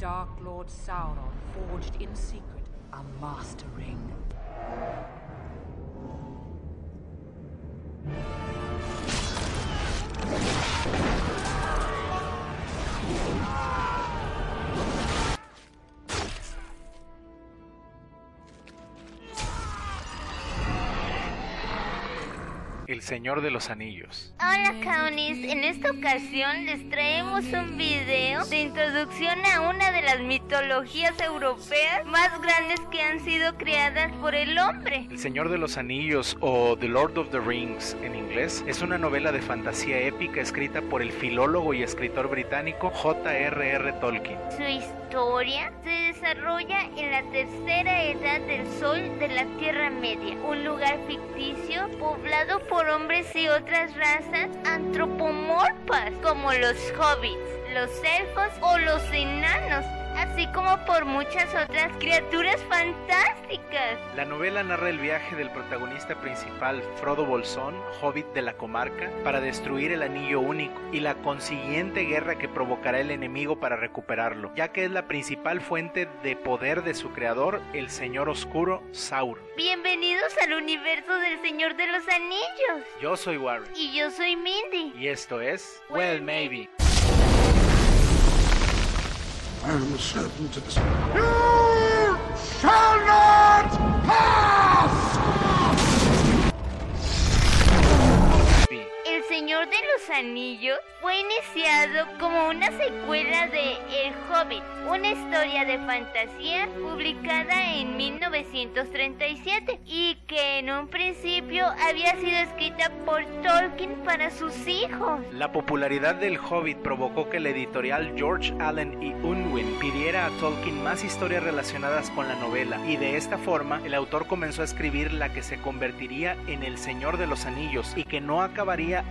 Dark Lord Sauron forged in secret a Master Ring. El Señor de los Anillos. Hola Kaunis, en esta ocasión les traemos un video de introducción a una de las mitologías europeas más grandes que han sido creadas por el hombre. El Señor de los Anillos o The Lord of the Rings en inglés es una novela de fantasía épica escrita por el filólogo y escritor británico J.R.R. Tolkien. Su historia se desarrolla en la tercera edad del sol de la Tierra Media, un lugar ficticio poblado por hombres y otras razas antropomorfas como los hobbits, los elfos o los enanos así como por muchas otras criaturas fantásticas. La novela narra el viaje del protagonista principal, Frodo Bolsón, hobbit de la comarca, para destruir el anillo único y la consiguiente guerra que provocará el enemigo para recuperarlo, ya que es la principal fuente de poder de su creador, el Señor Oscuro, Sauron. Bienvenidos al universo del Señor de los Anillos. Yo soy Warren. Y yo soy Mindy. Y esto es Well Maybe. I am certain to this. You shall not pass! Señor de los Anillos fue iniciado como una secuela de El Hobbit, una historia de fantasía publicada en 1937 y que en un principio había sido escrita por Tolkien para sus hijos. La popularidad del Hobbit provocó que la editorial George Allen y Unwin pidiera a Tolkien más historias relacionadas con la novela y de esta forma el autor comenzó a escribir la que se convertiría en El Señor de los Anillos y que no acabaría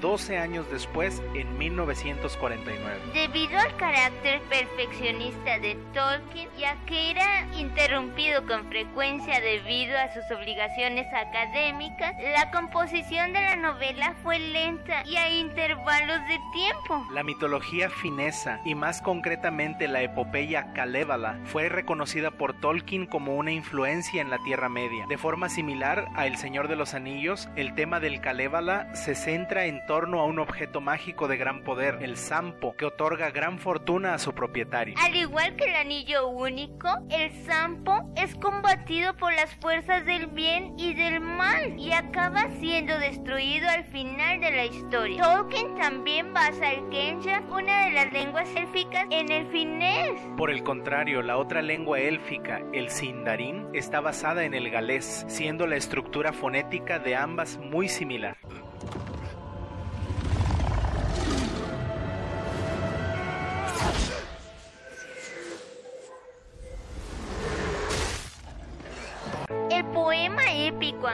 12 años después en 1949. Debido al carácter perfeccionista de Tolkien, ya que era interrumpido con frecuencia debido a sus obligaciones académicas, la composición de la novela fue lenta y a intervalos de tiempo. La mitología finesa y más concretamente la epopeya Kalevala fue reconocida por Tolkien como una influencia en la Tierra Media. De forma similar a El Señor de los Anillos, el tema del Kalevala se centra en torno a un objeto mágico de gran poder, el Sampo, que otorga gran fortuna a su propietario. Al igual que el anillo único, el Sampo es combatido por las fuerzas del bien y del mal y acaba siendo destruido al final de la historia. Tolkien también basa el Kensha, una de las lenguas élficas, en el finés. Por el contrario, la otra lengua élfica, el Sindarin, está basada en el galés, siendo la estructura fonética de ambas muy similar.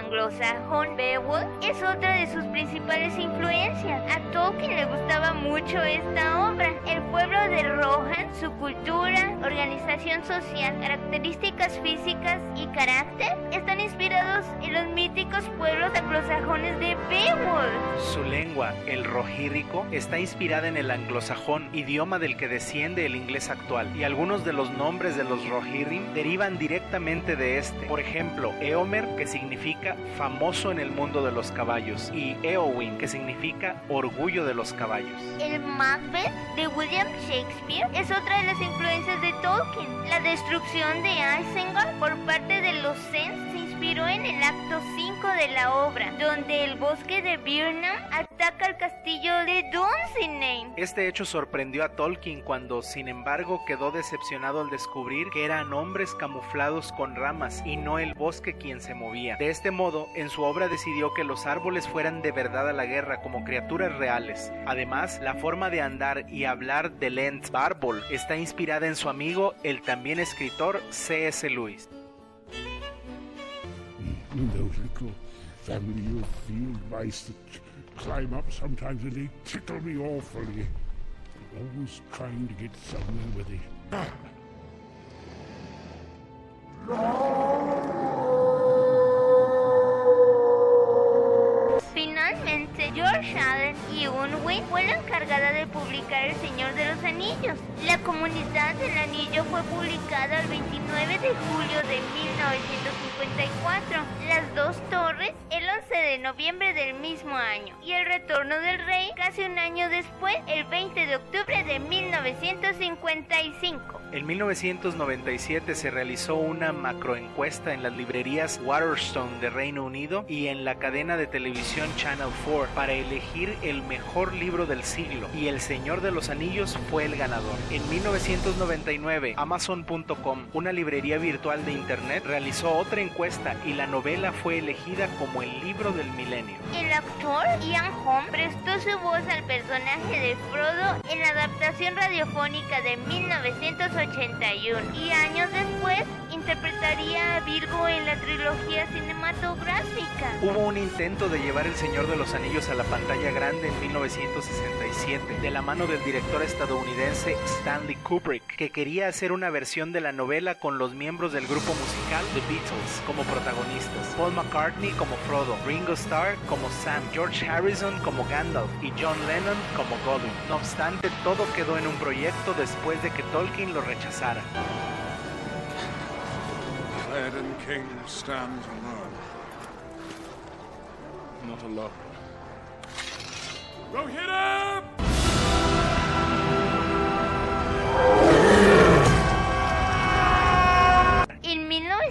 Anglosajón Beowulf es otra de sus principales influencias. A Tolkien le gustaba mucho esta obra. El pueblo de Rohan, su cultura, organización social, características físicas y carácter están inspirados en los míticos pueblos anglosajones de Beowulf. Su lengua, el rohírrico, está inspirada en el anglosajón, idioma del que desciende el inglés actual, y algunos de los nombres de los rohirrim derivan directamente de este. Por ejemplo, Eomer, que significa famoso en el mundo de los caballos, y Eowyn, que significa orgullo de los caballos. El Macbeth de William Shakespeare es de las influencias de Tolkien. La destrucción de Isengard por parte de los Sens se inspiró en el acto 5 de la obra, donde el bosque de Birnam ataca al castillo de Dunsinane. Este hecho sorprendió a Tolkien cuando, sin embargo, quedó decepcionado al descubrir que eran hombres camuflados con ramas y no el bosque quien se movía. De este modo, en su obra decidió que los árboles fueran de verdad a la guerra como criaturas reales. Además, la forma de andar y hablar de Lent Barbol está inspirada en su amigo, el también escritor C.S. Lewis. Those little family of field mice that climb up sometimes and they tickle me awfully. Always trying to get somewhere with it. Finalmente, Allen y Unwin fue la encargada de publicar El Señor de los Anillos. La Comunidad del Anillo fue publicada el 29 de julio de 1954. Las dos torres el 11 de noviembre del mismo año. Y el retorno del rey casi un año después, el 20 de octubre de 1955. En 1997 se realizó una macroencuesta en las librerías Waterstone de Reino Unido y en la cadena de televisión Channel 4 para elegir el mejor libro del siglo y El Señor de los Anillos fue el ganador. En 1999 Amazon.com, una librería virtual de internet, realizó otra encuesta y la novela fue elegida como el libro del milenio. El actor Ian Holm prestó su voz al personaje de Frodo en la adaptación radiofónica de 1981 y años después interpretaría a Bilbo en la trilogía cinematográfica. Hubo un intento de llevar El Señor de los Anillos a la pantalla grande en 1967 de la mano del director estadounidense Stanley Kubrick, que quería hacer una versión de la novela con los miembros del grupo musical The Beatles como protagonistas, Paul McCartney como Frodo, Ringo Starr como Sam, George Harrison como Gandalf y John Lennon como Gollum. No obstante, todo quedó en un proyecto después de que Tolkien lo rechazara.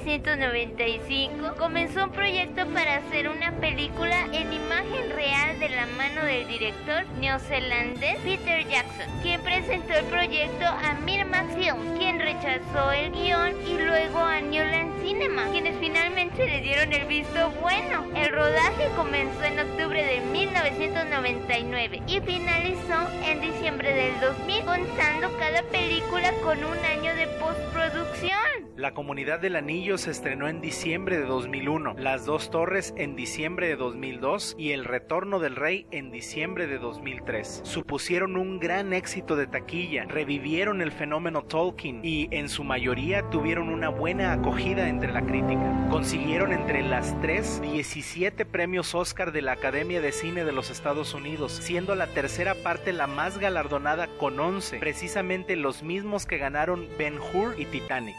1995 comenzó un proyecto para hacer una película en imagen real de la mano del director neozelandés Peter Jackson, quien presentó el proyecto a Miramax Film, quien rechazó el guion y luego a Newland Cinema, quienes finalmente le dieron el visto bueno. El rodaje comenzó en octubre de 1999 y finalizó en diciembre del 2000, contando cada película con un año de postproducción. La Comunidad del Anillo se estrenó en diciembre de 2001, Las Dos Torres en diciembre de 2002 y El Retorno del Rey en diciembre de 2003. Supusieron un gran éxito de taquilla, revivieron el fenómeno Tolkien y en su mayoría tuvieron una buena acogida entre la crítica. Consiguieron entre las tres 17 premios Oscar de la Academia de Cine de los Estados Unidos, siendo la tercera parte la más galardonada con 11, precisamente los mismos que ganaron Ben Hur y Titanic.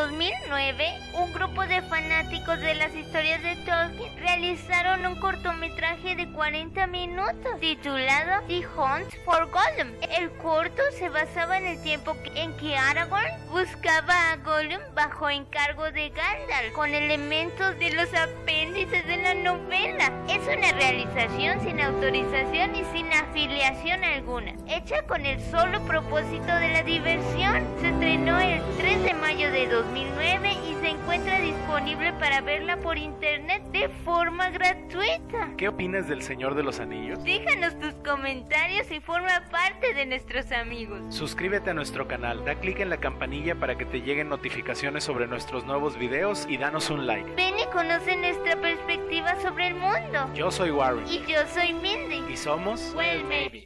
2009, un grupo de fanáticos de las historias de Tolkien realizaron un cortometraje de 40 minutos titulado The Hunt for Gollum. El corto se basaba en el tiempo en que Aragorn buscaba a Gollum bajo encargo de Gandalf con elementos de los apéndices de la novela. Es una realización sin autorización y sin afiliación alguna, hecha con el solo propósito de la diversión. Se estrenó el 3 de mayo de 2009 y se encuentra disponible para verla por internet de forma gratuita. ¿Qué opinas del Señor de los Anillos? Déjanos tus comentarios y forma parte de nuestros amigos. Suscríbete a nuestro canal, da clic en la campanilla para que te lleguen notificaciones sobre nuestros nuevos videos y danos un like. Ven y conoce nuestra perspectiva sobre el mundo. Yo soy Warren Y yo soy Mindy. y somos Well, maybe.